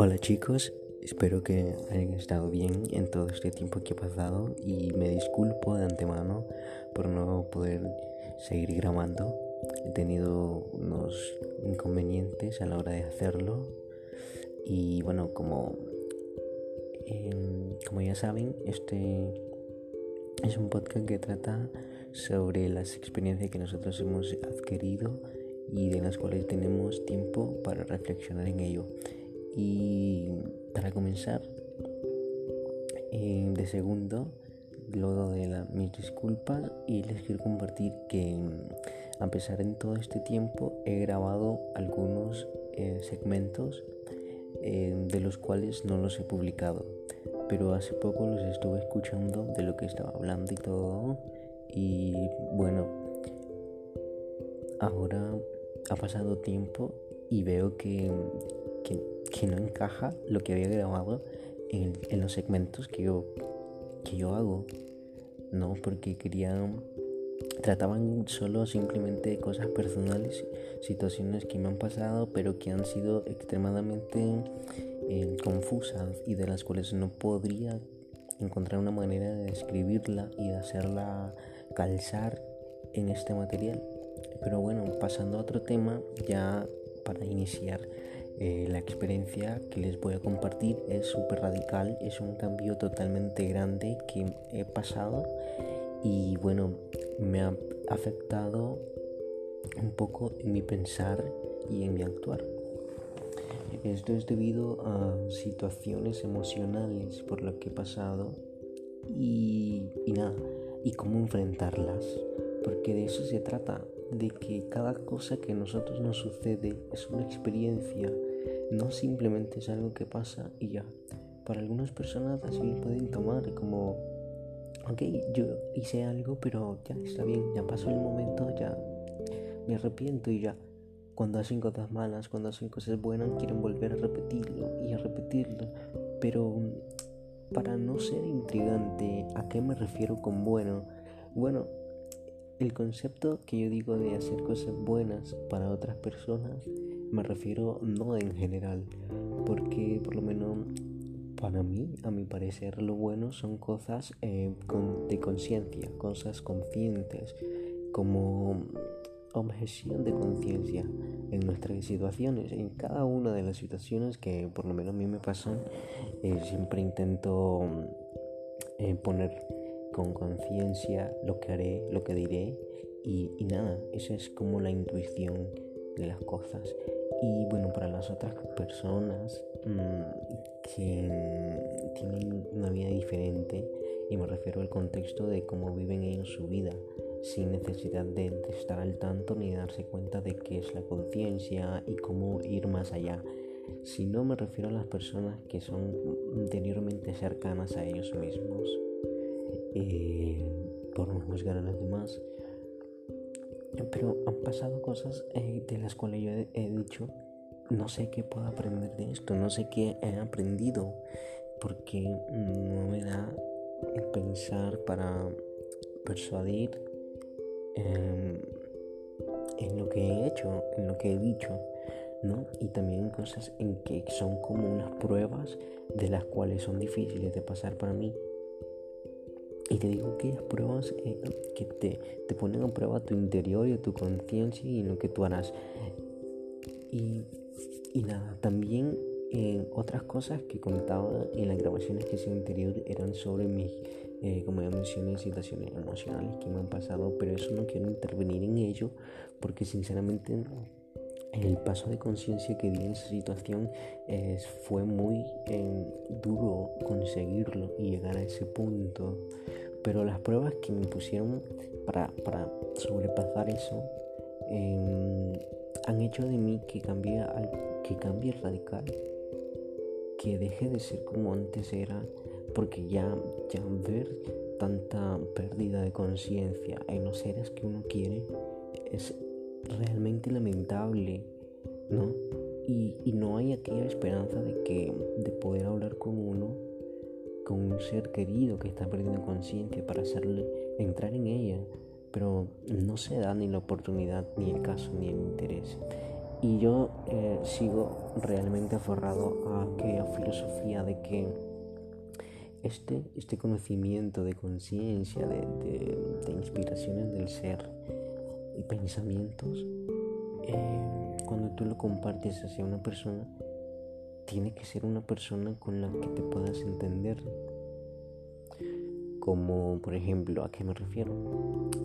Hola chicos, espero que hayan estado bien en todo este tiempo que he pasado y me disculpo de antemano por no poder seguir grabando. He tenido unos inconvenientes a la hora de hacerlo y bueno, como, em, como ya saben, este es un podcast que trata sobre las experiencias que nosotros hemos adquirido y de las cuales tenemos tiempo para reflexionar en ello. Y para comenzar, eh, de segundo, luego de la, mis disculpas y les quiero compartir que mm, a pesar de todo este tiempo he grabado algunos eh, segmentos eh, de los cuales no los he publicado. Pero hace poco los estuve escuchando de lo que estaba hablando y todo. Y bueno ahora ha pasado tiempo y veo que, que, no encaja lo que había grabado en, en, los segmentos que yo, que yo hago, ¿no? Porque quería... Trataban solo simplemente cosas personales, situaciones que me han pasado, pero que han sido extremadamente eh, confusas y de las cuales no podría encontrar una manera de describirla y de hacerla calzar en este material. Pero bueno, pasando a otro tema, ya para iniciar eh, la experiencia que les voy a compartir es súper radical, es un cambio totalmente grande que he pasado y bueno, me ha afectado un poco en mi pensar y en mi actuar. Esto es debido a situaciones emocionales por lo que he pasado y, y nada, y cómo enfrentarlas, porque de eso se trata, de que cada cosa que a nosotros nos sucede es una experiencia, no simplemente es algo que pasa y ya. Para algunas personas así pueden tomar como, ok, yo hice algo, pero ya está bien, ya pasó el momento, ya me arrepiento y ya. Cuando hacen cosas malas, cuando hacen cosas buenas, quieren volver a repetirlo y a repetirlo. Pero para no ser intrigante, ¿a qué me refiero con bueno? Bueno, el concepto que yo digo de hacer cosas buenas para otras personas me refiero no en general, porque por lo menos para mí, a mi parecer, lo bueno son cosas eh, de conciencia, cosas conscientes, como objeción de conciencia en nuestras situaciones, en cada una de las situaciones que por lo menos a mí me pasan, eh, siempre intento eh, poner con conciencia lo que haré, lo que diré y, nada, esa es como la intuición de las cosas. Y bueno, para las otras personas mm, que tienen una vida diferente, y me refiero al contexto de cómo viven ellos su vida, sin necesidad de, estar al tanto ni darse cuenta de qué es la conciencia y cómo ir más allá. Si no me refiero a las personas que son anteriormente cercanas a ellos mismos por no juzgar a los demás. Pero han pasado cosas eh, de las cuales yo he, dicho, no sé qué puedo aprender de esto, no sé qué he aprendido, porque no me da el pensar para persuadir em, en lo que he hecho, en lo que he dicho. ¿no? Y también cosas en que son como unas pruebas de las cuales son difíciles de pasar para mí y te digo que las pruebas eh, que te, te, ponen a prueba tu interior y tu conciencia y lo que tú harás. Y, y nada, también eh, otras cosas que contaba en las grabaciones que hice anterior eran sobre mis, eh, como ya mencioné, situaciones emocionales que me han pasado, pero eso no quiero intervenir en ello porque sinceramente el paso de conciencia que di en esa situación fue muy duro conseguirlo y llegar a ese punto. Pero las pruebas que me pusieron para, para sobrepasar eso em, han hecho de mí que cambie, que cambie radical, que deje de ser como antes era, porque ya, ya ver tanta pérdida de conciencia en los seres que uno quiere es realmente lamentable, ¿no? Y, y, no hay aquella esperanza de que de poder hablar con uno, con un ser querido que está perdiendo conciencia para hacerle entrar en ella, pero no se da ni la oportunidad, ni el caso, ni el interés. Y yo eh, sigo realmente aferrado a aquella filosofía de que este, este conocimiento de conciencia, de, de, inspiraciones del ser y pensamientos, eh, cuando tú lo compartes hacia una persona, tiene que ser una persona con la que te puedas entender. Como por ejemplo, ¿a qué me refiero?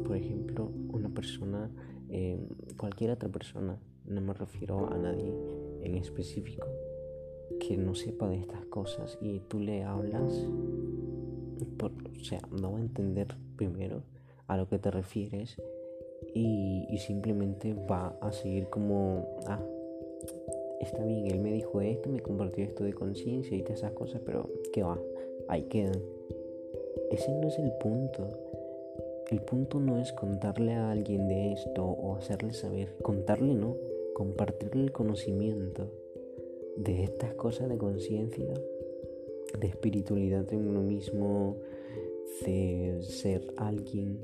Por ejemplo, una persona, eh, cualquier otra persona no me refiero a nadie en específico que no sepa de estas cosas y tú le hablas, o sea, no va a entender primero a lo que te refieres y, simplemente va a seguir como, ah, está bien, él me dijo esto, me compartió esto de conciencia y todas esas cosas, pero ¿qué va? Ahí quedan. Ese no es el punto. El punto no es contarle a alguien de esto o hacerle saber, contarle no, compartirle el conocimiento de estas cosas de conciencia, de espiritualidad en uno mismo, de ser alguien,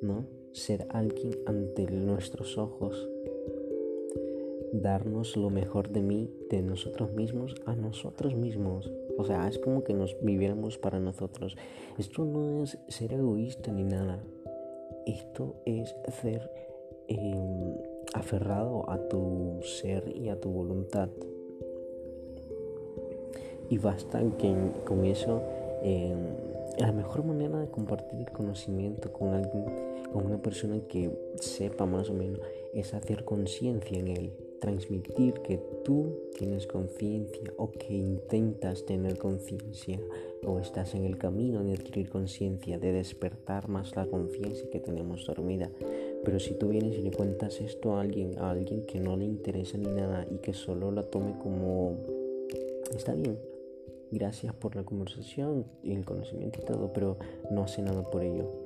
¿no? Ser alguien ante nuestros ojos, darnos lo mejor de mí, de nosotros mismos, a nosotros mismos. O sea, es como que nos viviéramos para nosotros. Esto no es ser egoísta ni nada. Esto es ser em, aferrado a tu ser y a tu voluntad. Y basta que con eso em, la mejor manera de compartir el conocimiento con alguien, con una persona que sepa más o menos, es hacer conciencia en él, transmitir que tú tienes conciencia o que intentas tener conciencia o estás en el camino de adquirir conciencia, de despertar más la conciencia que tenemos dormida. Pero si tú vienes y le cuentas esto a alguien, a alguien que no le interesa ni nada y que solo la tome como está bien, gracias por la conversación y el conocimiento y todo, pero no hace nada por ello.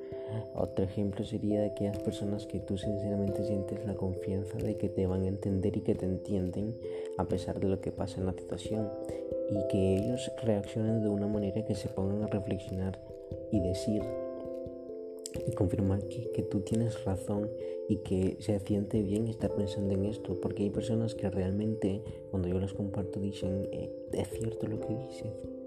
Otro ejemplo sería de aquellas personas que tú sinceramente sientes la confianza de que te van a entender y que te entienden a pesar de lo que pasa en la situación y que ellos reaccionen de una manera que se pongan a reflexionar y decir y confirmar que, tú tienes razón y que se siente bien estar pensando en esto, porque hay personas que realmente cuando yo los comparto dicen, eh, es cierto lo que dices.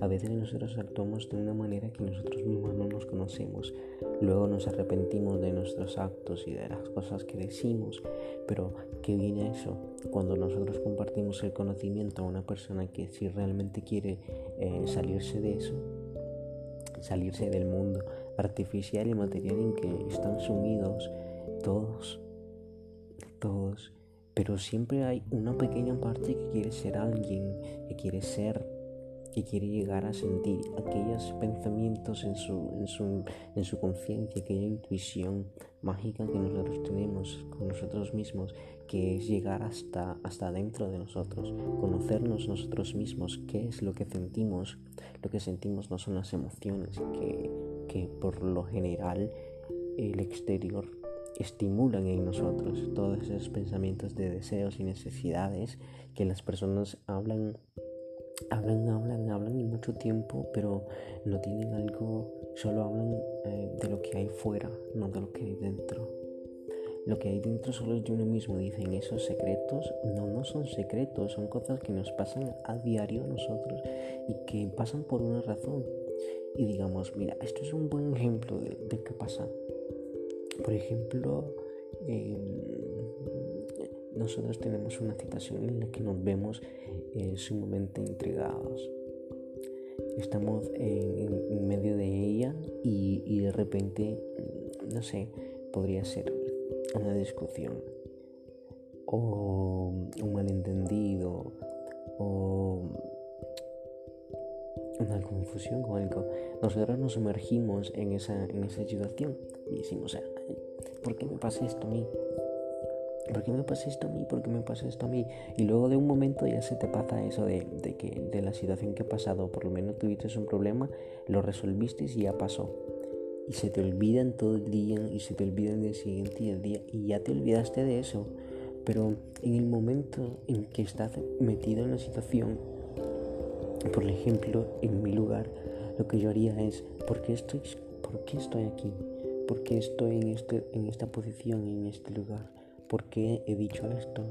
A veces nosotros actuamos de una manera que nosotros mismos no nos conocemos. Luego nos arrepentimos de nuestros actos y de las cosas que decimos. Pero, ¿qué viene eso? Cuando nosotros compartimos el conocimiento a una persona que si realmente quiere eh, salirse de eso, salirse del mundo artificial y material en que están sumidos todos, todos. Pero siempre hay una pequeña parte que quiere ser alguien, que quiere ser, que quiere llegar a sentir aquellos pensamientos en su, en su, en su conciencia, aquella intuición mágica que nosotros tenemos con nosotros mismos, que es llegar hasta, hasta dentro de nosotros, conocernos nosotros mismos, qué es lo que sentimos. Lo que sentimos no son las emociones, que que por lo general el exterior estimulan en nosotros todos esos pensamientos de deseos y necesidades que las personas hablan, hablan, hablan, hablan y mucho tiempo, pero no tienen algo, solo hablan eh, de lo que hay fuera, no de lo que hay dentro. Lo que hay dentro solo es de uno mismo, dicen esos secretos. No, no son secretos, son cosas que nos pasan a diario a nosotros y que pasan por una razón y digamos, mira, esto es un buen ejemplo de, qué pasa. Por ejemplo, em, nosotros tenemos una situación en la que nos vemos eh, sumamente intrigados. Estamos en, medio de ella y, y de repente, mm, no sé, podría ser una discusión o un malentendido o una confusión o algo, nosotros nos sumergimos en esa, en esa situación y decimos, ¿por qué me pasa esto a mí? ¿Por qué me pasa esto a mí? ¿Por qué me pasa esto a mí? Y luego de un momento ya se te pasa eso de, que de la situación que ha pasado, por lo menos tuviste un problema, lo resolviste y ya pasó. Y se te olvidan todo el día y se te olvida el siguiente día y ya te olvidaste de eso. Pero en el momento en que estás metido en la situación, por ejemplo, en mi lugar, lo que yo haría es, ¿por qué estoy, por qué estoy aquí? ¿Por qué estoy en, este, en esta posición, en este lugar? ¿Por qué he dicho esto?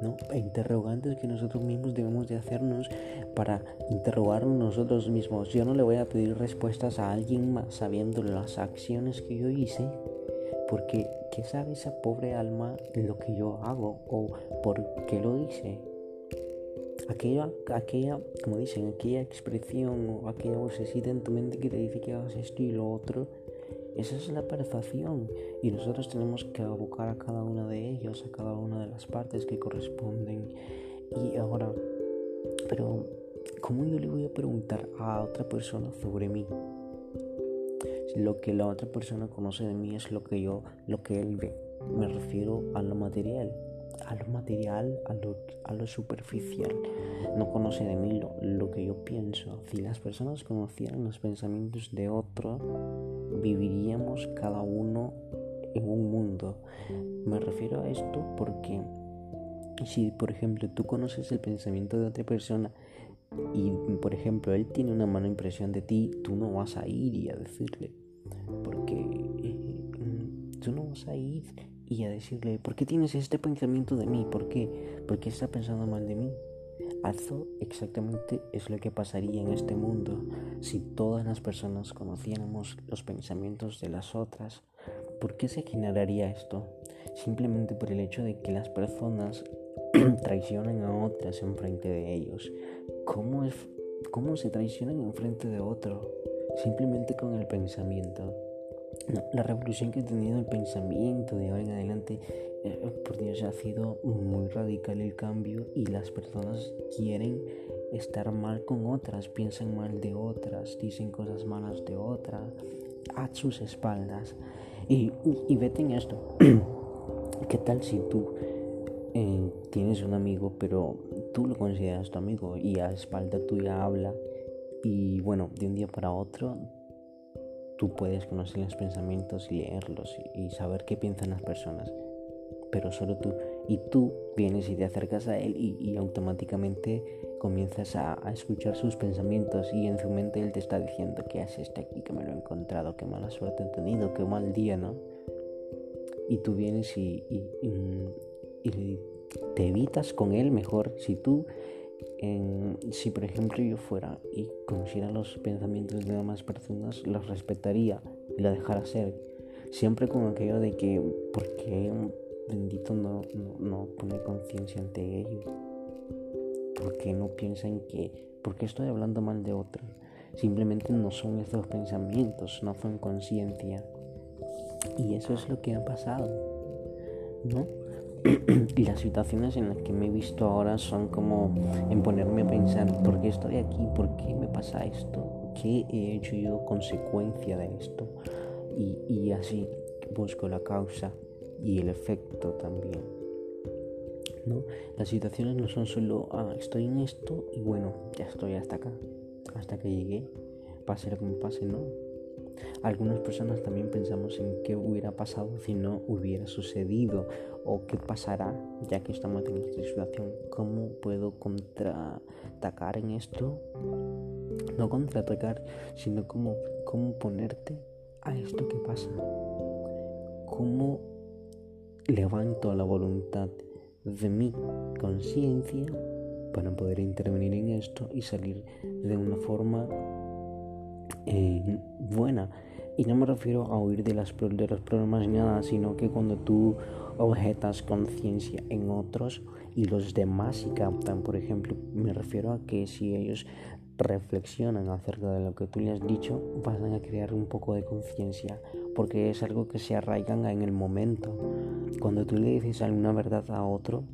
¿no? E interrogantes que nosotros mismos debemos de hacernos para interrogarnos nosotros mismos. Yo no le voy a pedir respuestas a alguien más sabiendo las acciones que yo hice, porque ¿qué sabe esa pobre alma lo que yo hago o por qué lo hice? Aquella, aquella, como dicen, aquella expresión o aquella vocecita en tu mente que te dice que hagas esto y lo otro, esa es la percepción y nosotros tenemos que abocar a cada una de ellos, a cada una de las partes que corresponden. Y ahora, pero ¿cómo yo le voy a preguntar a otra persona sobre mí? Lo que la otra persona conoce de mí es lo que yo, lo que él ve. Me refiero a lo material a lo material, a lo, a lo superficial. No conoce de mí lo, que yo pienso. Si las personas conocieran los pensamientos de otro, viviríamos cada uno en un mundo. Me refiero a esto porque si, por ejemplo, tú conoces el pensamiento de otra persona y, por ejemplo, él tiene una mala impresión de ti, tú no vas a ir y a decirle. Porque eh, tú no vas a ir y a decirle, ¿por qué tienes este pensamiento de mí? ¿Por qué? ¿Por qué está pensando mal de mí? Eso exactamente es lo que pasaría en este mundo si todas las personas conociéramos los pensamientos de las otras. ¿Por qué se generaría esto? Simplemente por el hecho de que las personas traicionan a otras en frente de ellos. ¿Cómo, es, ¿Cómo se traicionan en frente de otro? Simplemente con el pensamiento la revolución que ha tenido el pensamiento de ahora en adelante, eh, por Dios, ha sido muy radical el cambio y las personas quieren estar mal con otras, piensan mal de otras, dicen cosas malas de otras, a sus espaldas. Y, y vete en esto. ¿Qué tal si tú eh, tienes un amigo, pero tú lo consideras tu amigo y a espalda tuya habla y bueno, de un día para otro tú puedes conocer los pensamientos y leerlos y, saber qué piensan las personas, pero solo tú. Y tú vienes y te acercas a él y, automáticamente comienzas a, escuchar sus pensamientos y en su mente él te está diciendo que haces este aquí, que me lo he encontrado, qué mala suerte he tenido, qué mal día, ¿no? Y tú vienes y, y te evitas con él mejor si tú si por ejemplo yo fuera y conociera los pensamientos de demás personas, los respetaría y la dejara ser. Siempre con aquello de que, ¿por qué bendito no, no, pone conciencia ante ello? ¿Por qué no piensa en que, por qué estoy hablando mal de otro? Simplemente no son esos pensamientos, no son conciencia. Y eso es lo que ha pasado, ¿no? Y las situaciones en las que me he visto ahora son como en ponerme a pensar, ¿por qué estoy aquí? ¿Por qué me pasa esto? ¿Qué he hecho yo consecuencia de esto? Y, y así busco la causa y el efecto también. ¿no? Las situaciones no son solo, ah, estoy en esto y bueno, ya estoy hasta acá, hasta que llegué, pase lo que me pase, no algunas personas también pensamos en qué hubiera pasado si no hubiera sucedido o qué pasará ya que estamos en esta situación. ¿Cómo puedo contraatacar en esto? No contraatacar, sino cómo, cómo ponerte a esto que pasa. ¿Cómo levanto la voluntad de mi conciencia para poder intervenir en esto y salir de una forma eh, buena. Y no me refiero a huir de, las, de los problemas ni nada, sino que cuando tú objetas conciencia en otros y los demás y captan, por ejemplo, me refiero a que si ellos reflexionan acerca de lo que tú le has dicho, van a crear un poco de conciencia, porque es algo que se arraigan en el momento. Cuando tú le dices alguna verdad a otro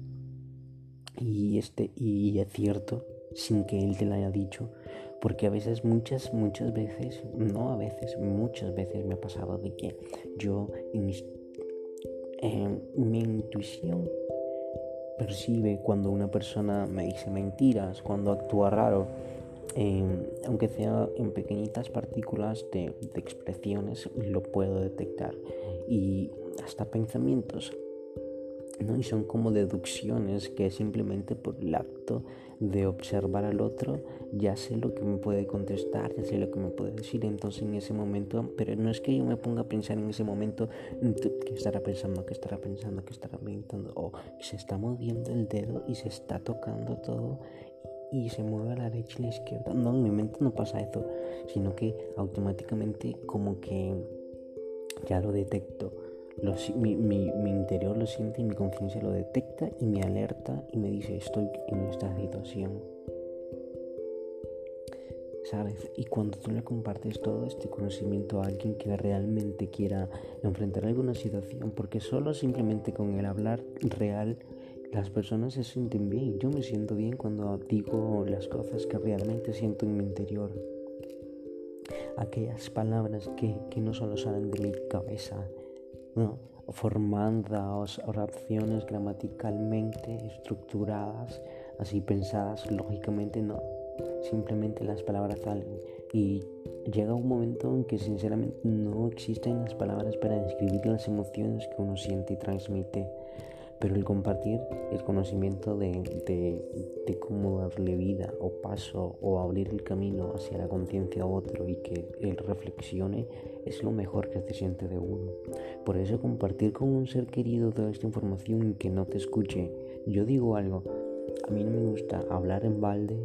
y, este, y es cierto, sin que él te la haya dicho, porque a veces, muchas, muchas veces, no a veces, muchas veces me ha pasado de que yo, en mi intuición percibe cuando una persona me dice mentiras, cuando actúa raro, aunque sea en pequeñitas partículas de, expresiones, lo puedo detectar. Y hasta pensamientos. ¿No? Y son como deducciones que simplemente por el acto de observar al otro ya sé lo que me puede contestar, ya sé lo que me puede decir. Entonces en ese momento, pero no es que yo me ponga a pensar en ese momento qué estará pensando, qué estará pensando, qué estará pensando, o se está moviendo el dedo y se está tocando todo y se mueve a la derecha y a la izquierda. No, en mi mente no pasa eso, sino que automáticamente como que ya lo detecto mi, mi, interior lo siente y mi conciencia lo detecta y me alerta y me dice estoy en esta situación. ¿Sabes? Y cuando tú le compartes todo este conocimiento a alguien que realmente quiera enfrentar alguna situación, porque solo simplemente con el hablar real las personas se sienten bien. Yo me siento bien cuando digo las cosas que realmente siento en mi interior. Aquellas palabras que, que no solo salen de mi cabeza. Formadas oraciones gramaticalmente estructuradas, así pensadas lógicamente, no. Simplemente las palabras salen. Y llega un momento en que sinceramente no existen las palabras para describir las emociones que uno siente y transmite pero el compartir el conocimiento de, de, cómo darle vida o paso o abrir el camino hacia la conciencia a otro y que él reflexione es lo mejor que se siente de uno. Por eso compartir con un ser querido toda esta información y que no te escuche. Yo digo algo, a mí no me gusta hablar en balde.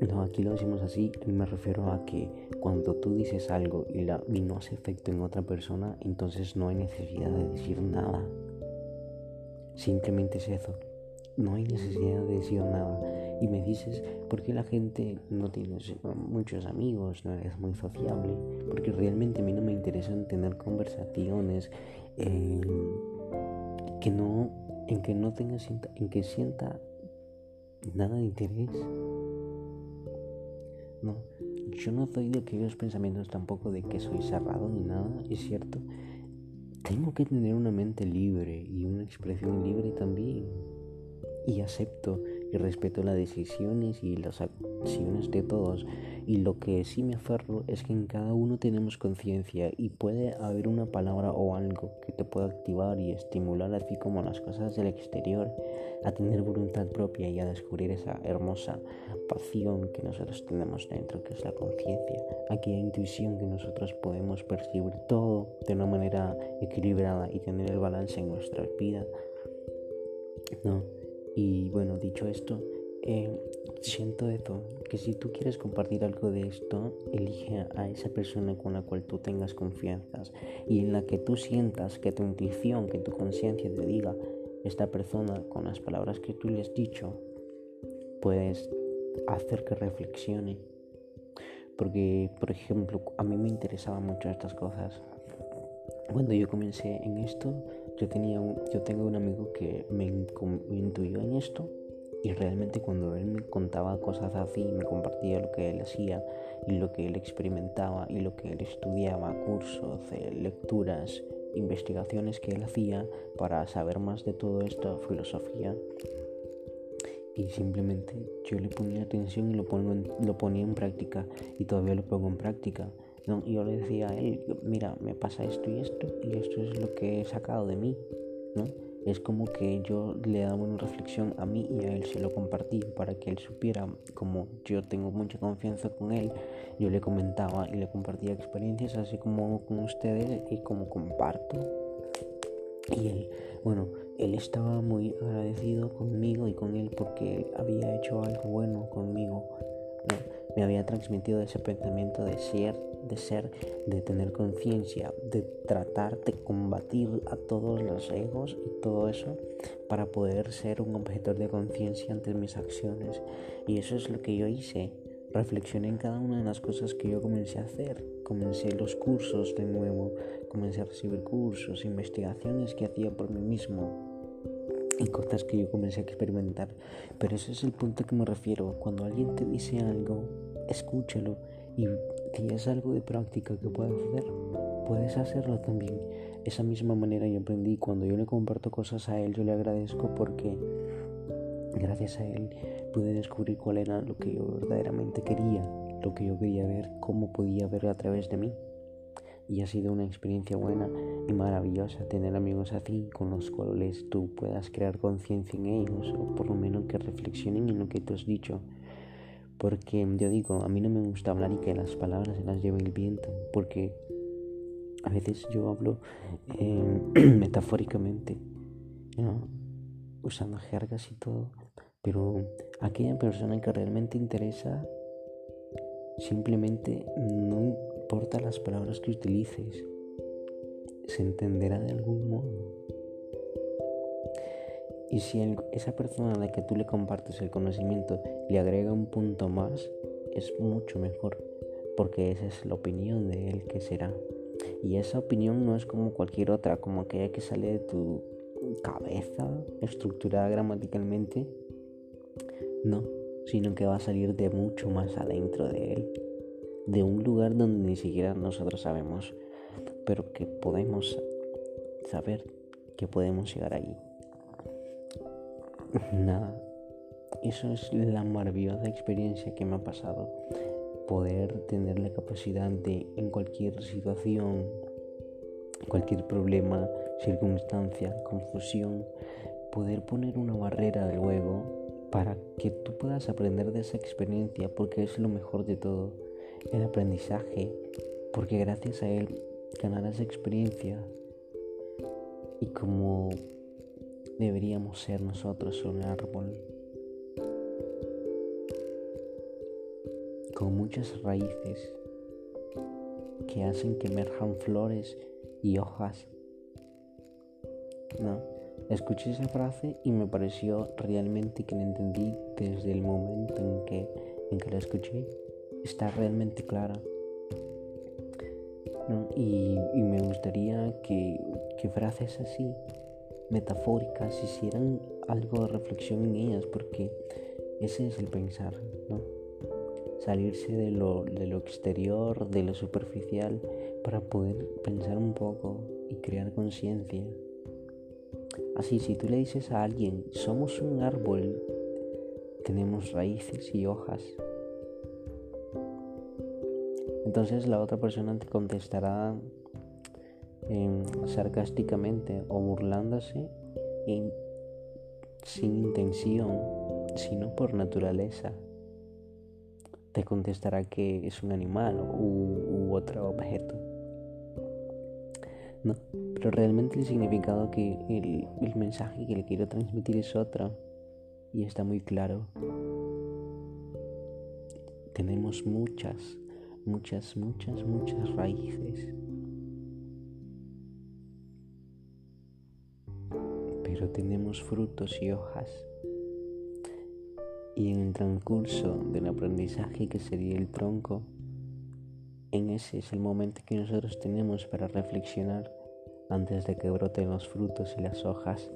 No, aquí lo decimos así, me refiero a que cuando tú dices algo y, la, y no hace efecto en otra persona, entonces no hay necesidad de decir nada. Simplemente es eso. No hay necesidad de decir nada. Y me dices, ¿por qué la gente no tiene muchos amigos? No es muy sociable. Porque realmente a mí no me interesan tener conversaciones eh, que no, en que no tenga en que sienta nada de interés. No, yo no soy de aquellos pensamientos tampoco de que soy cerrado ni nada, es cierto tengo que tener una mente libre y una expresión libre también. Y acepto y respeto las decisiones y las acciones de todos. Y lo que sí me aferro es que en cada uno tenemos conciencia y puede haber una palabra o algo que te pueda activar y estimular así como las cosas del exterior a tener voluntad propia y a descubrir esa hermosa pasión que nosotros tenemos dentro, que es la conciencia, aquella intuición que nosotros podemos percibir todo de una manera equilibrada y tener el balance en nuestra vida. ¿no? Y bueno, dicho esto, eh, siento esto, que si tú quieres compartir algo de esto, elige a esa persona con la cual tú tengas confianza y en la que tú sientas que tu intuición, que tu conciencia te diga, esta persona con las palabras que tú le has dicho, puedes hacer que reflexione. Porque, por ejemplo, a mí me interesaban mucho estas cosas. Cuando yo comencé en esto, yo, tenía yo tengo un amigo que me, intuyó en esto y realmente cuando él me contaba cosas así, me compartía lo que él hacía y lo que él experimentaba y lo que él estudiaba, cursos, lecturas, investigaciones que él hacía para saber más de todo esto, filosofía. Y simplemente yo le ponía atención y lo, pongo lo ponía en práctica y todavía lo pongo en práctica. ¿No? yo le decía a él, mira, me pasa esto y esto, y esto es lo que he sacado de mí, ¿no? Es como que yo le daba una reflexión a mí y a él se lo compartí para que él supiera, como yo tengo mucha confianza con él, yo le comentaba y le compartía experiencias así como con ustedes y como comparto. Y él, bueno, él estaba muy agradecido conmigo y con él porque había hecho algo bueno conmigo. Me había transmitido ese pensamiento de ser de ser, de tener conciencia, de tratar de combatir a todos los egos y todo eso para poder ser un objetor de conciencia ante mis acciones. Y eso es lo que yo hice. Reflexioné en cada una de las cosas que yo comencé a hacer. Comencé los cursos de nuevo, comencé a recibir cursos, investigaciones que hacía por mí mismo y cosas que yo comencé a experimentar. Pero ese es el punto que me refiero. Cuando alguien te dice algo, escúchalo y si es algo de práctica que puedes hacer, puedes hacerlo también. Esa misma manera yo aprendí cuando yo le comparto cosas a él, yo le agradezco porque gracias a él pude descubrir cuál era lo que yo verdaderamente quería, lo que yo quería ver, cómo podía ver a través de mí. Y ha sido una experiencia buena y maravillosa tener amigos así con los cuales tú puedas crear conciencia en ellos o por lo menos que reflexionen en lo que tú has dicho. Porque yo digo, a mí no me gusta hablar y que las palabras se las lleve el viento, porque a veces yo hablo eh, metafóricamente, usando jergas y todo, pero aquella persona que realmente interesa simplemente no importa las palabras que utilices, se entenderá de algún modo. Y si esa persona a la que tú le compartes el conocimiento le agrega un punto más, es mucho mejor, porque esa es la opinión de él que será. Y esa opinión no es como cualquier otra, como aquella que sale de tu cabeza, estructurada gramaticalmente. No, sino que va a salir de mucho más adentro de él de un lugar donde ni siquiera nosotros sabemos, pero que podemos saber que podemos llegar allí. Nada, eso es la maravillosa experiencia que me ha pasado, poder tener la capacidad de en cualquier situación, cualquier problema, circunstancia, confusión, poder poner una barrera de luego para que tú puedas aprender de esa experiencia porque es lo mejor de todo el aprendizaje, porque gracias a él ganarás experiencia y como deberíamos ser nosotros un árbol con muchas raíces que hacen que emerjan flores y hojas. No, escuché esa frase y me pareció realmente que la entendí desde el momento en que, en que la escuché está realmente clara. Y, me gustaría que, que, frases así, metafóricas, hicieran algo de reflexión en ellas, porque ese es el pensar, ¿no? Salirse de lo, de lo exterior, de lo superficial, para poder pensar un poco y crear conciencia. Así, si tú le dices a alguien, somos un árbol, tenemos raíces y hojas, entonces la otra persona te contestará em, sarcásticamente o burlándose sin intención, sino por naturaleza. Te contestará que es un animal u, otro objeto. No, pero realmente el significado que el mensaje que le quiero transmitir es otro y está muy claro. Tenemos muchas muchas, muchas, muchas raíces. Pero tenemos frutos y hojas. Y en el transcurso del aprendizaje que sería el tronco, en ese es el momento que nosotros tenemos para reflexionar antes de que broten los frutos y las hojas